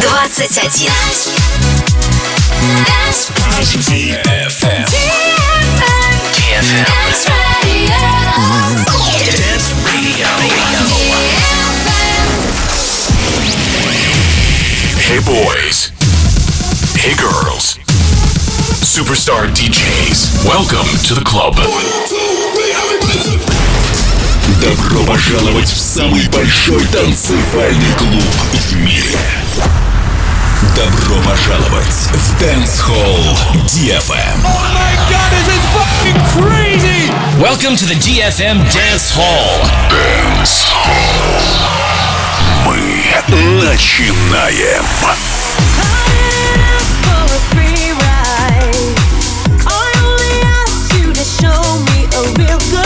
21. DFM. Dance Radio. Dance Radio. Hey boys. Hey girls. Superstar DJs. Welcome to the club. Добро пожаловать в самый большой танцевальный клуб в мире. Добро пожаловать в Dance Hall DFM. Welcome to the DFM Dance Hall. Мы начинаем. I'm ready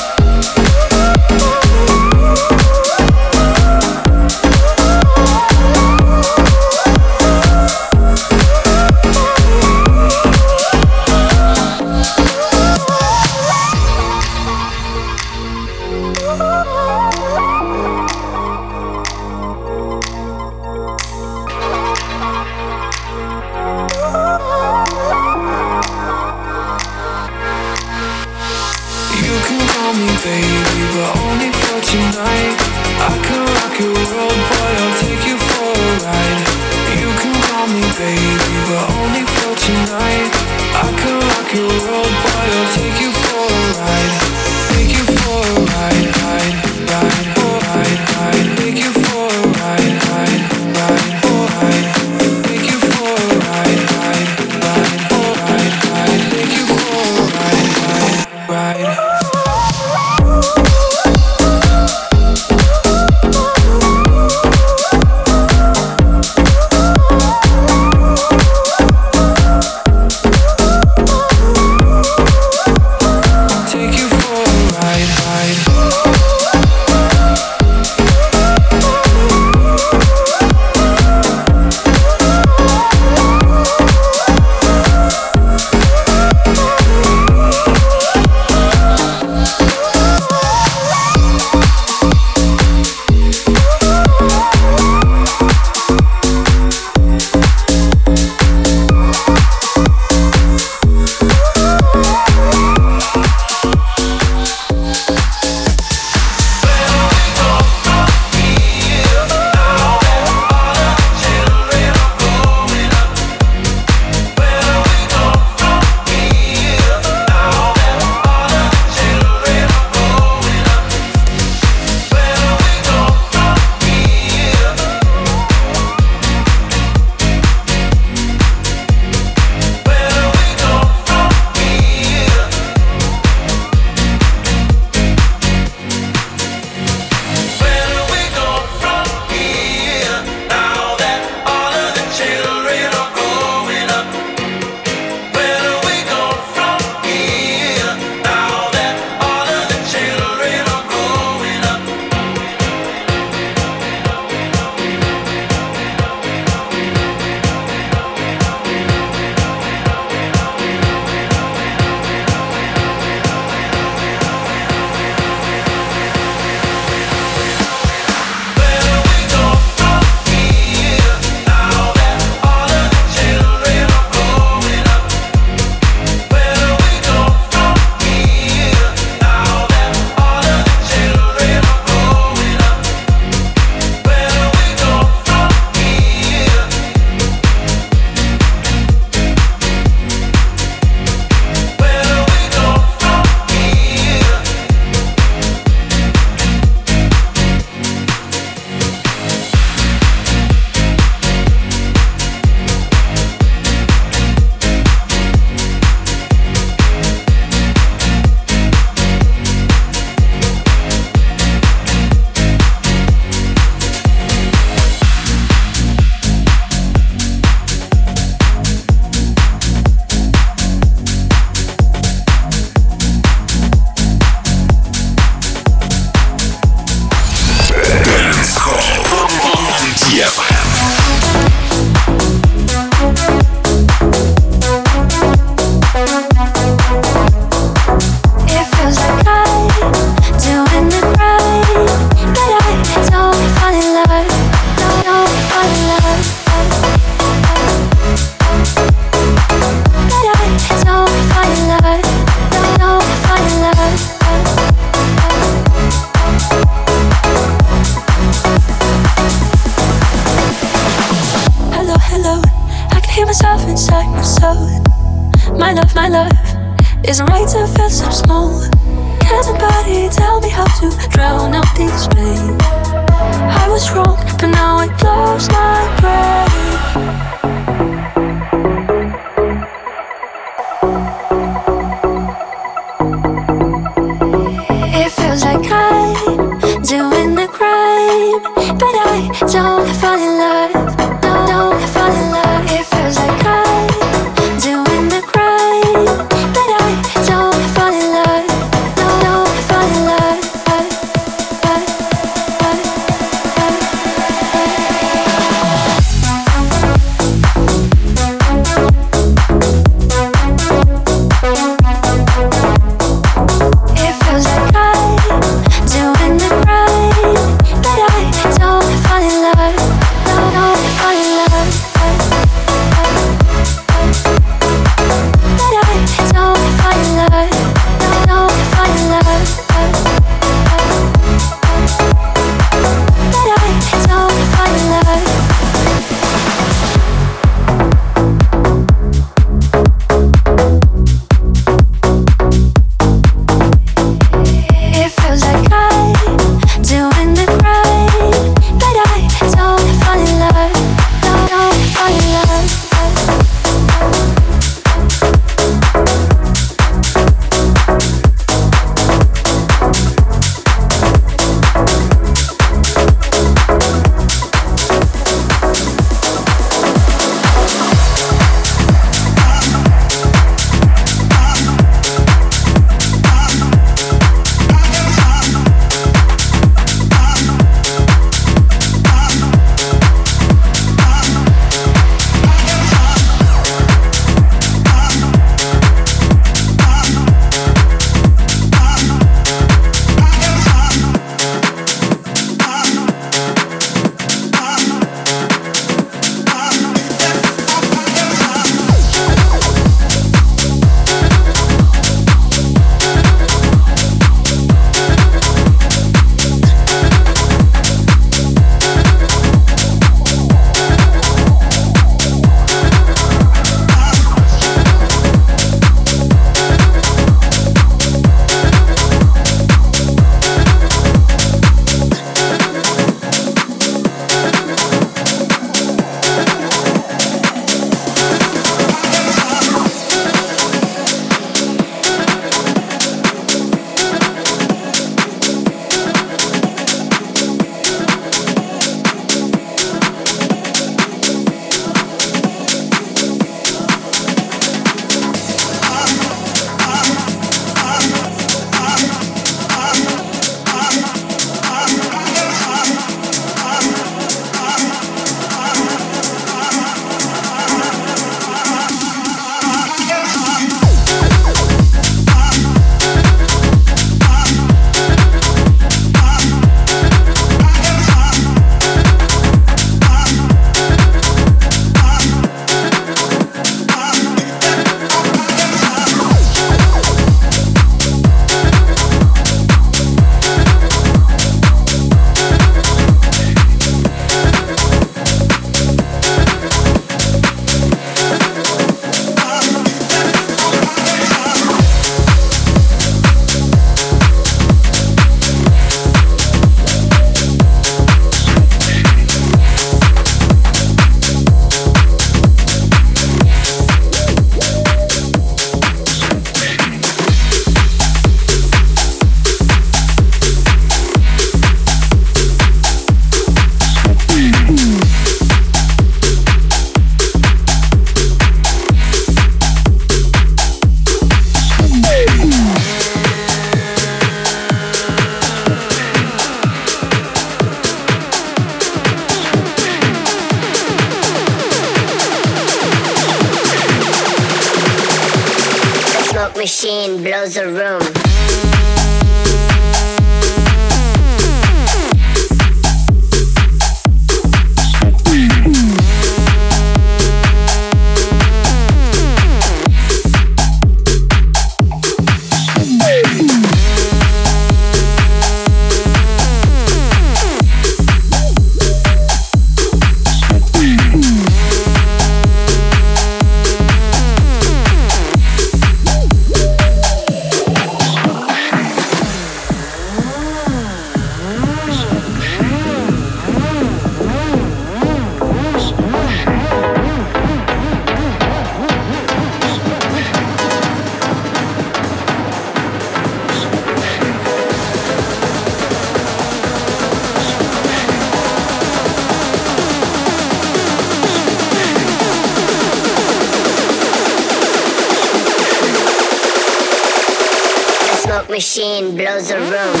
machine blows a room.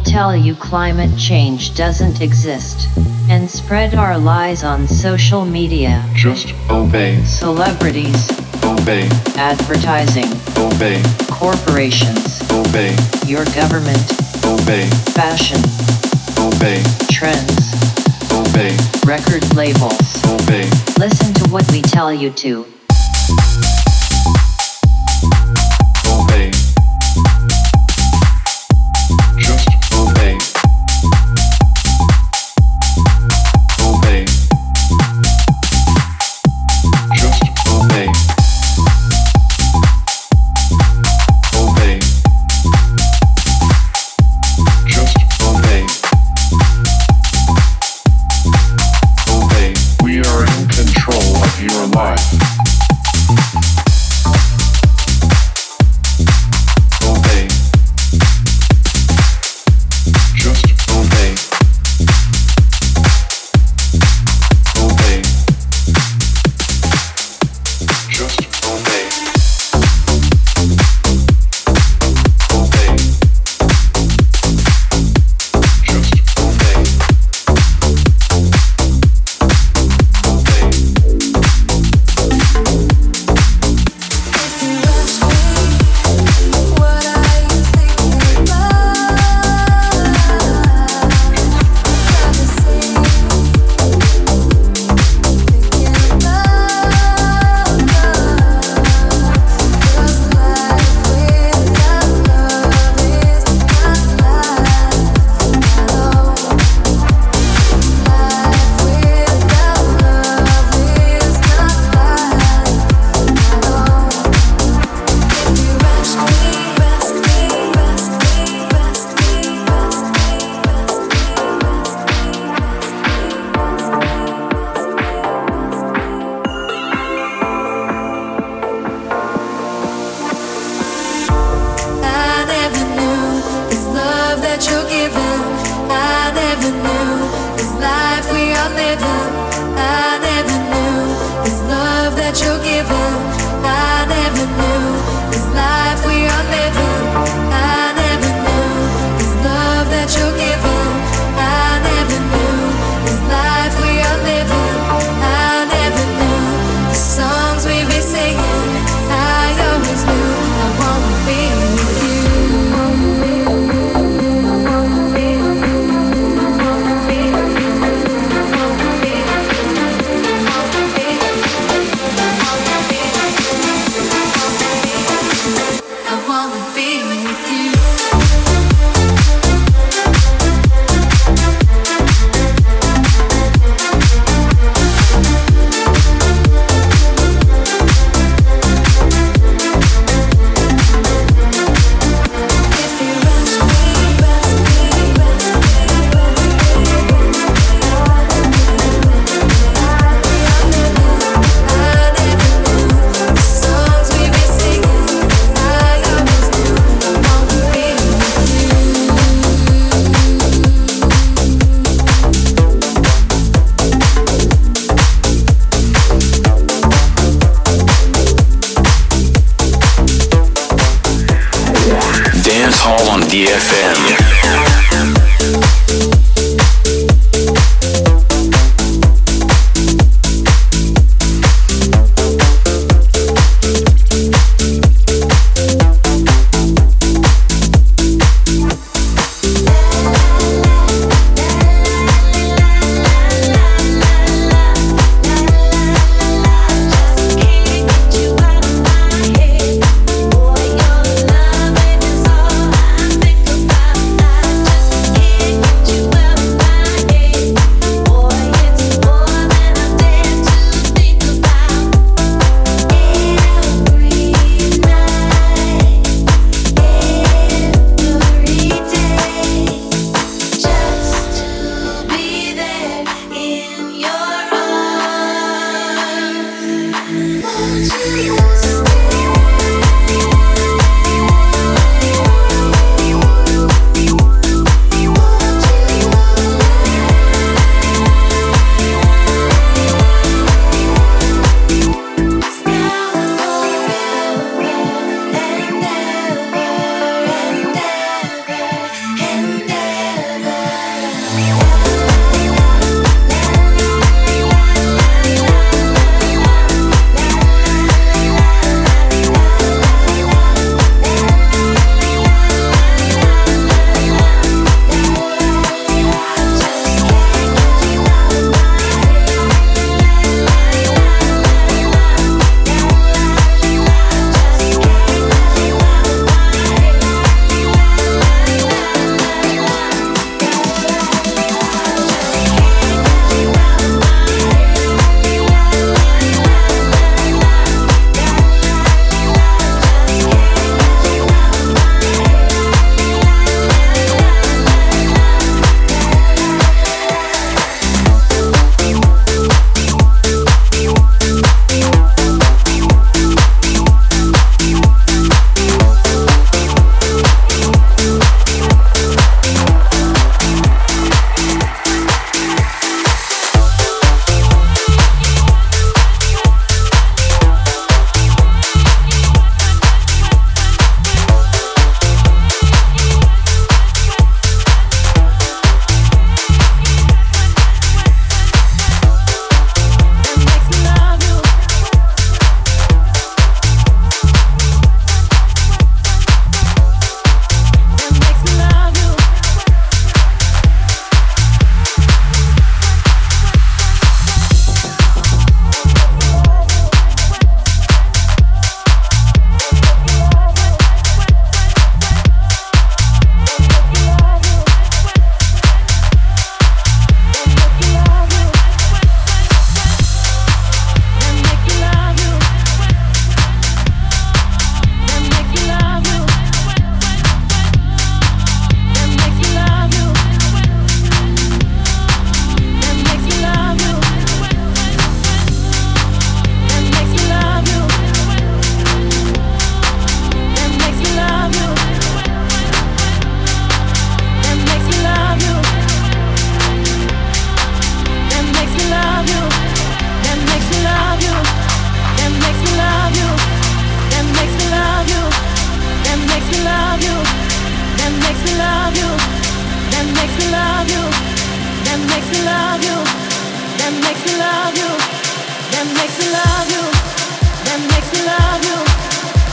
Tell you climate change doesn't exist. And spread our lies on social media. Just obey. Celebrities. Obey. Advertising. Obey. Corporations. Obey. Your government. Obey. Fashion. Obey. Trends. Obey. Record labels. Obey. Listen to what we tell you to. Boy, your love is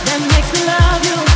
That makes me love you.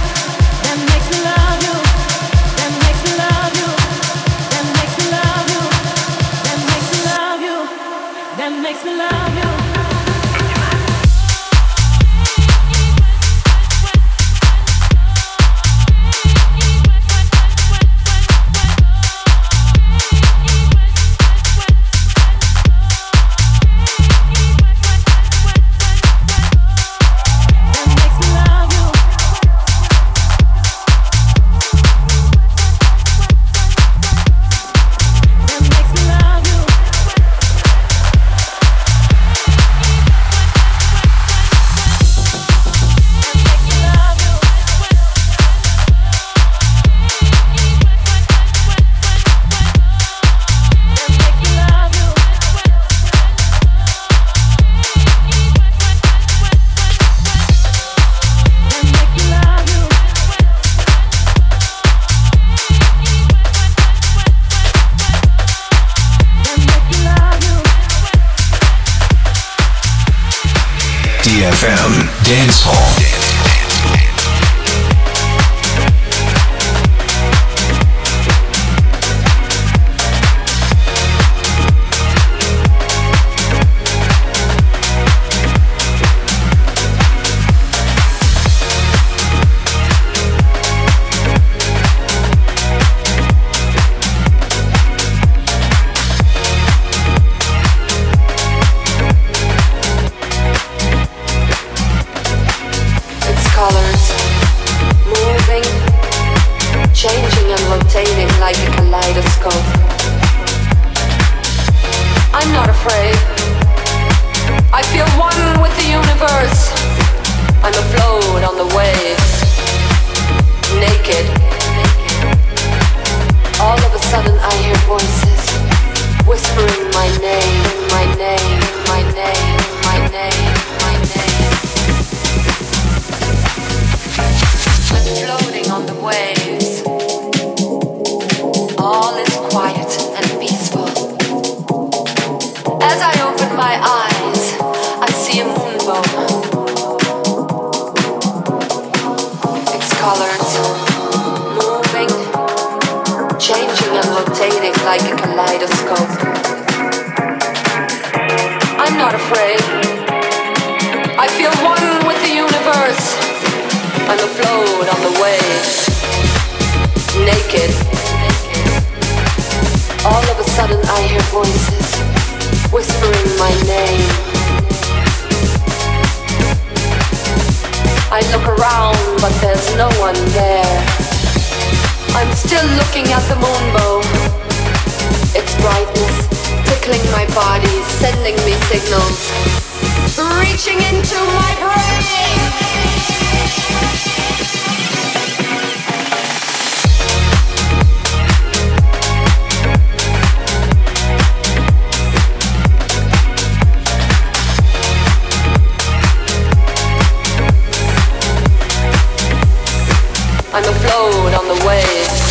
on the waves.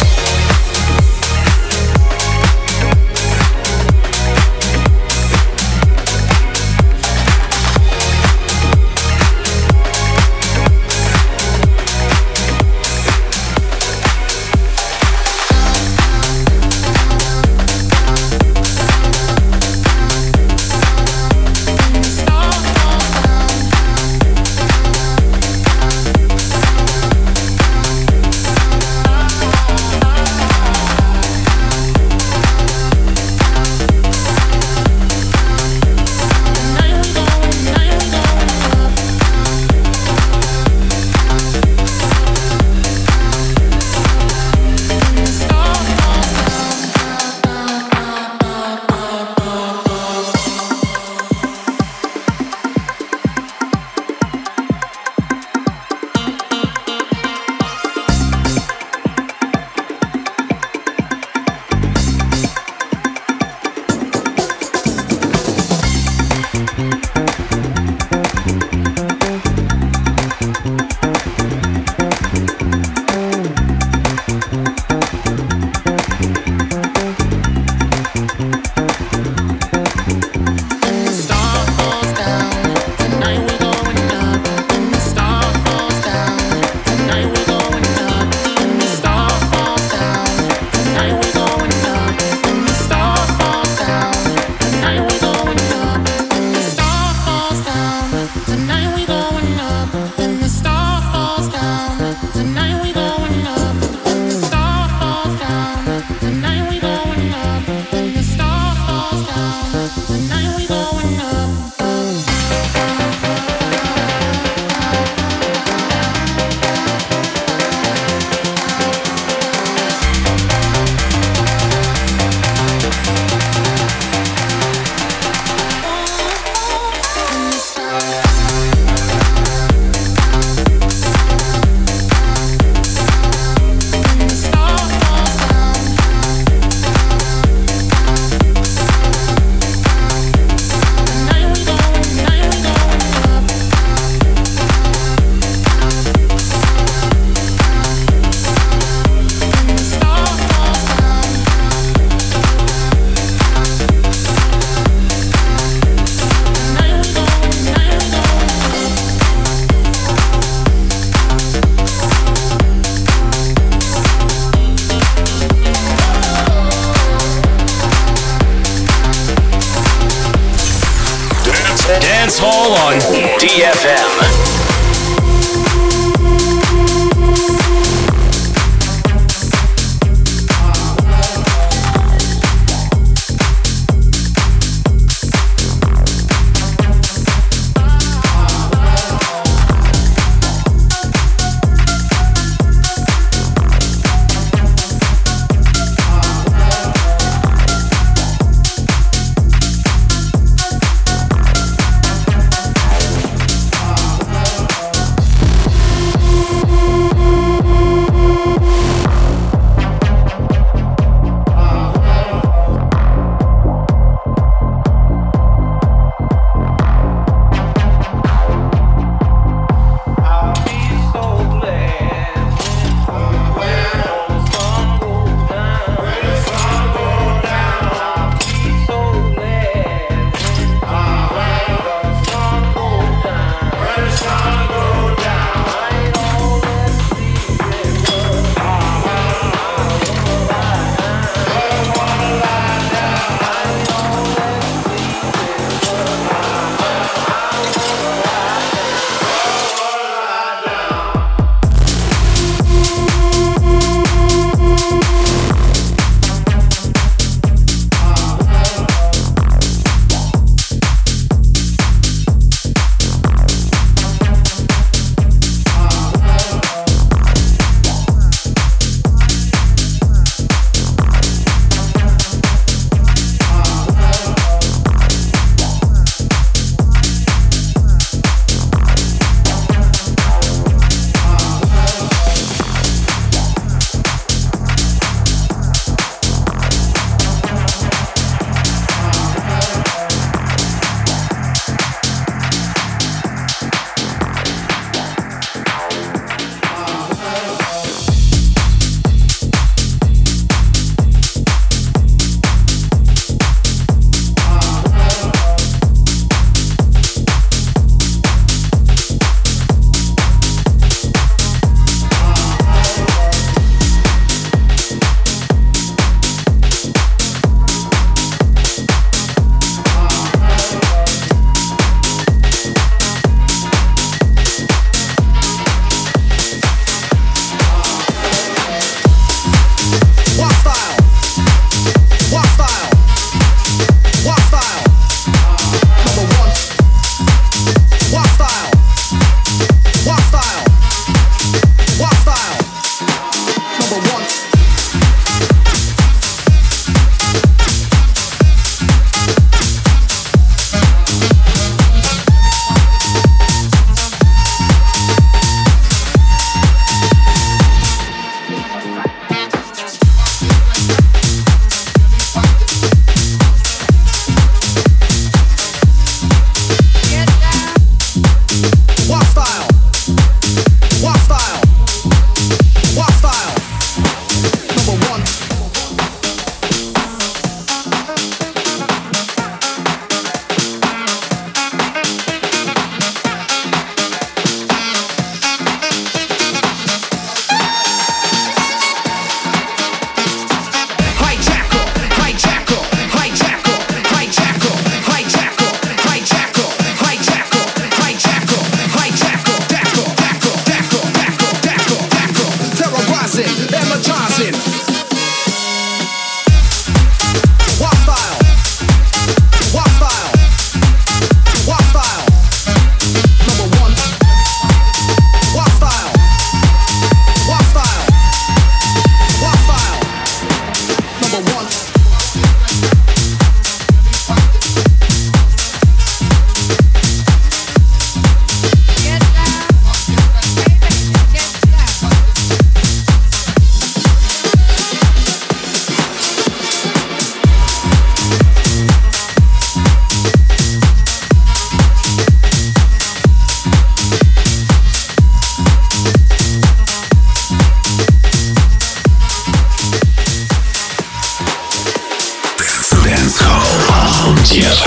Yes.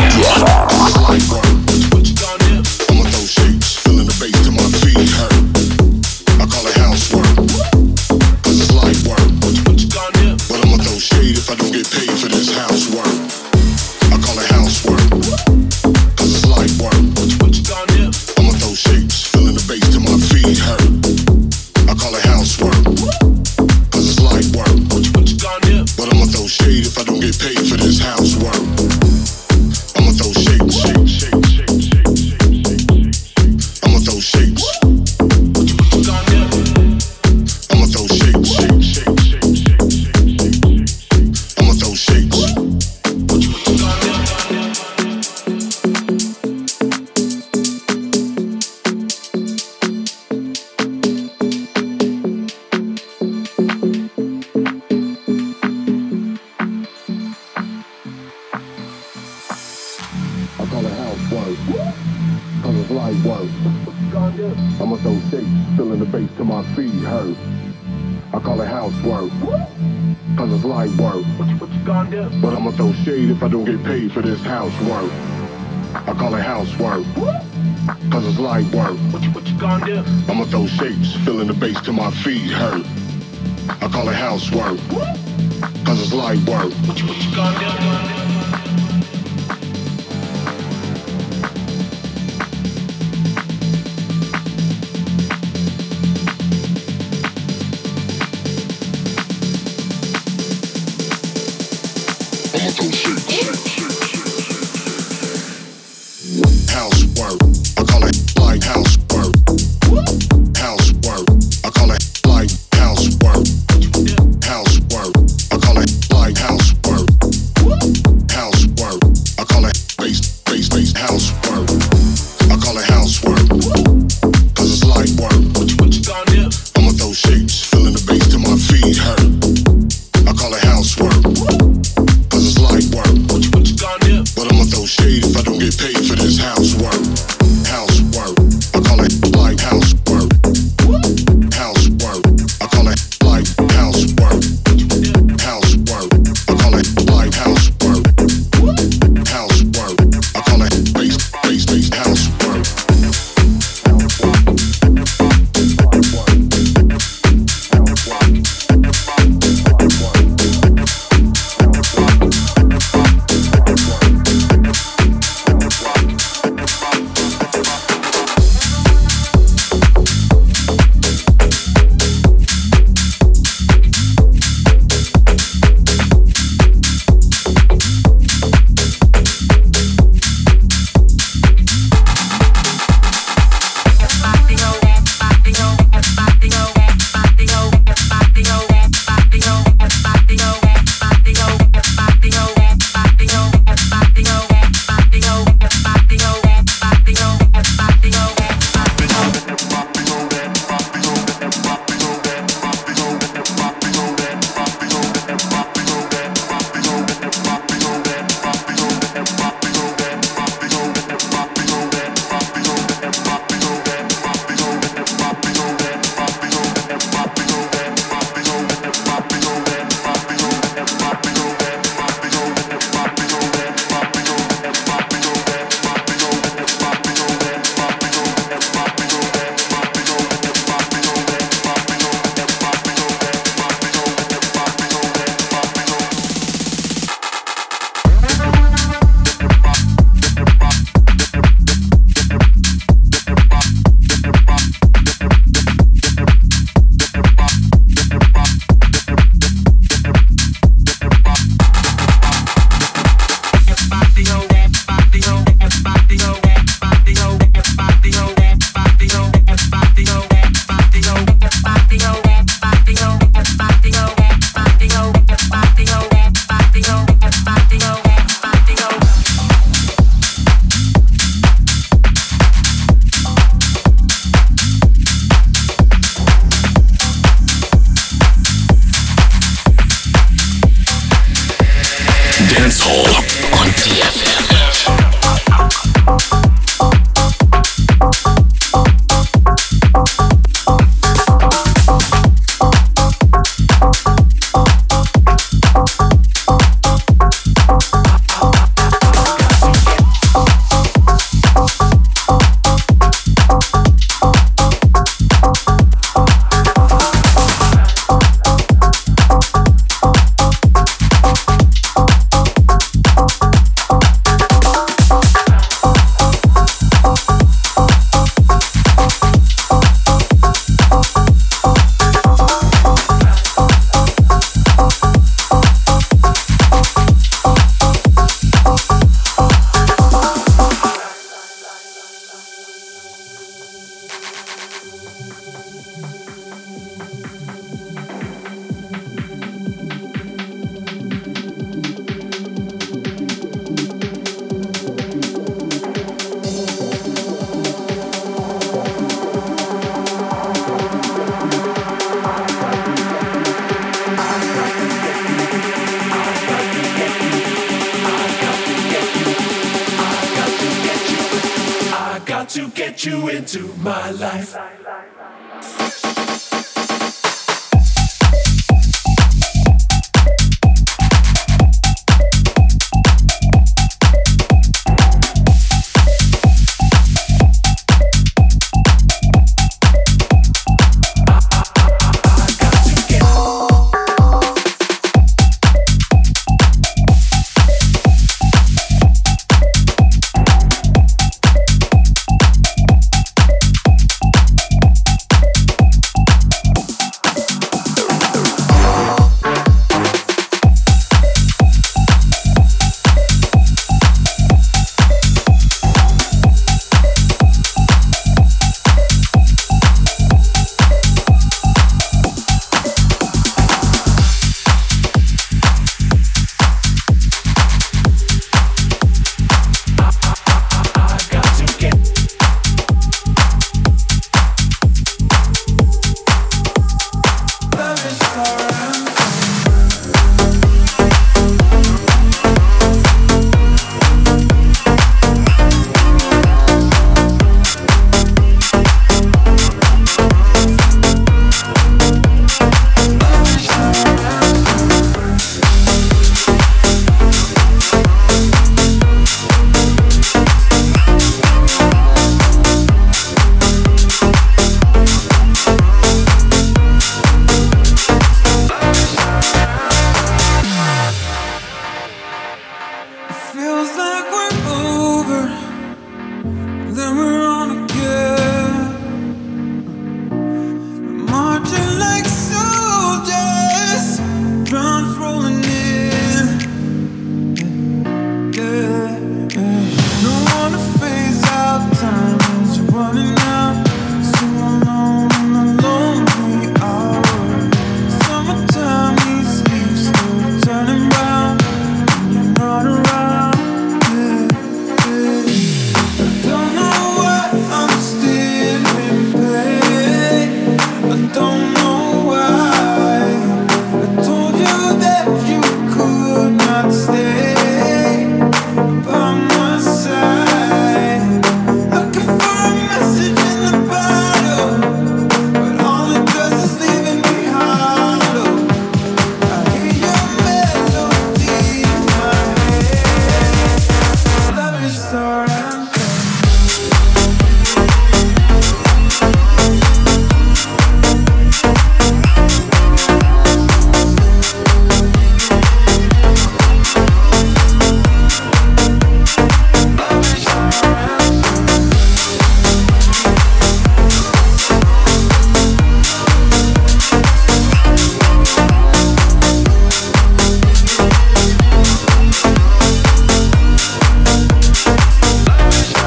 yes. Housework. Into my life.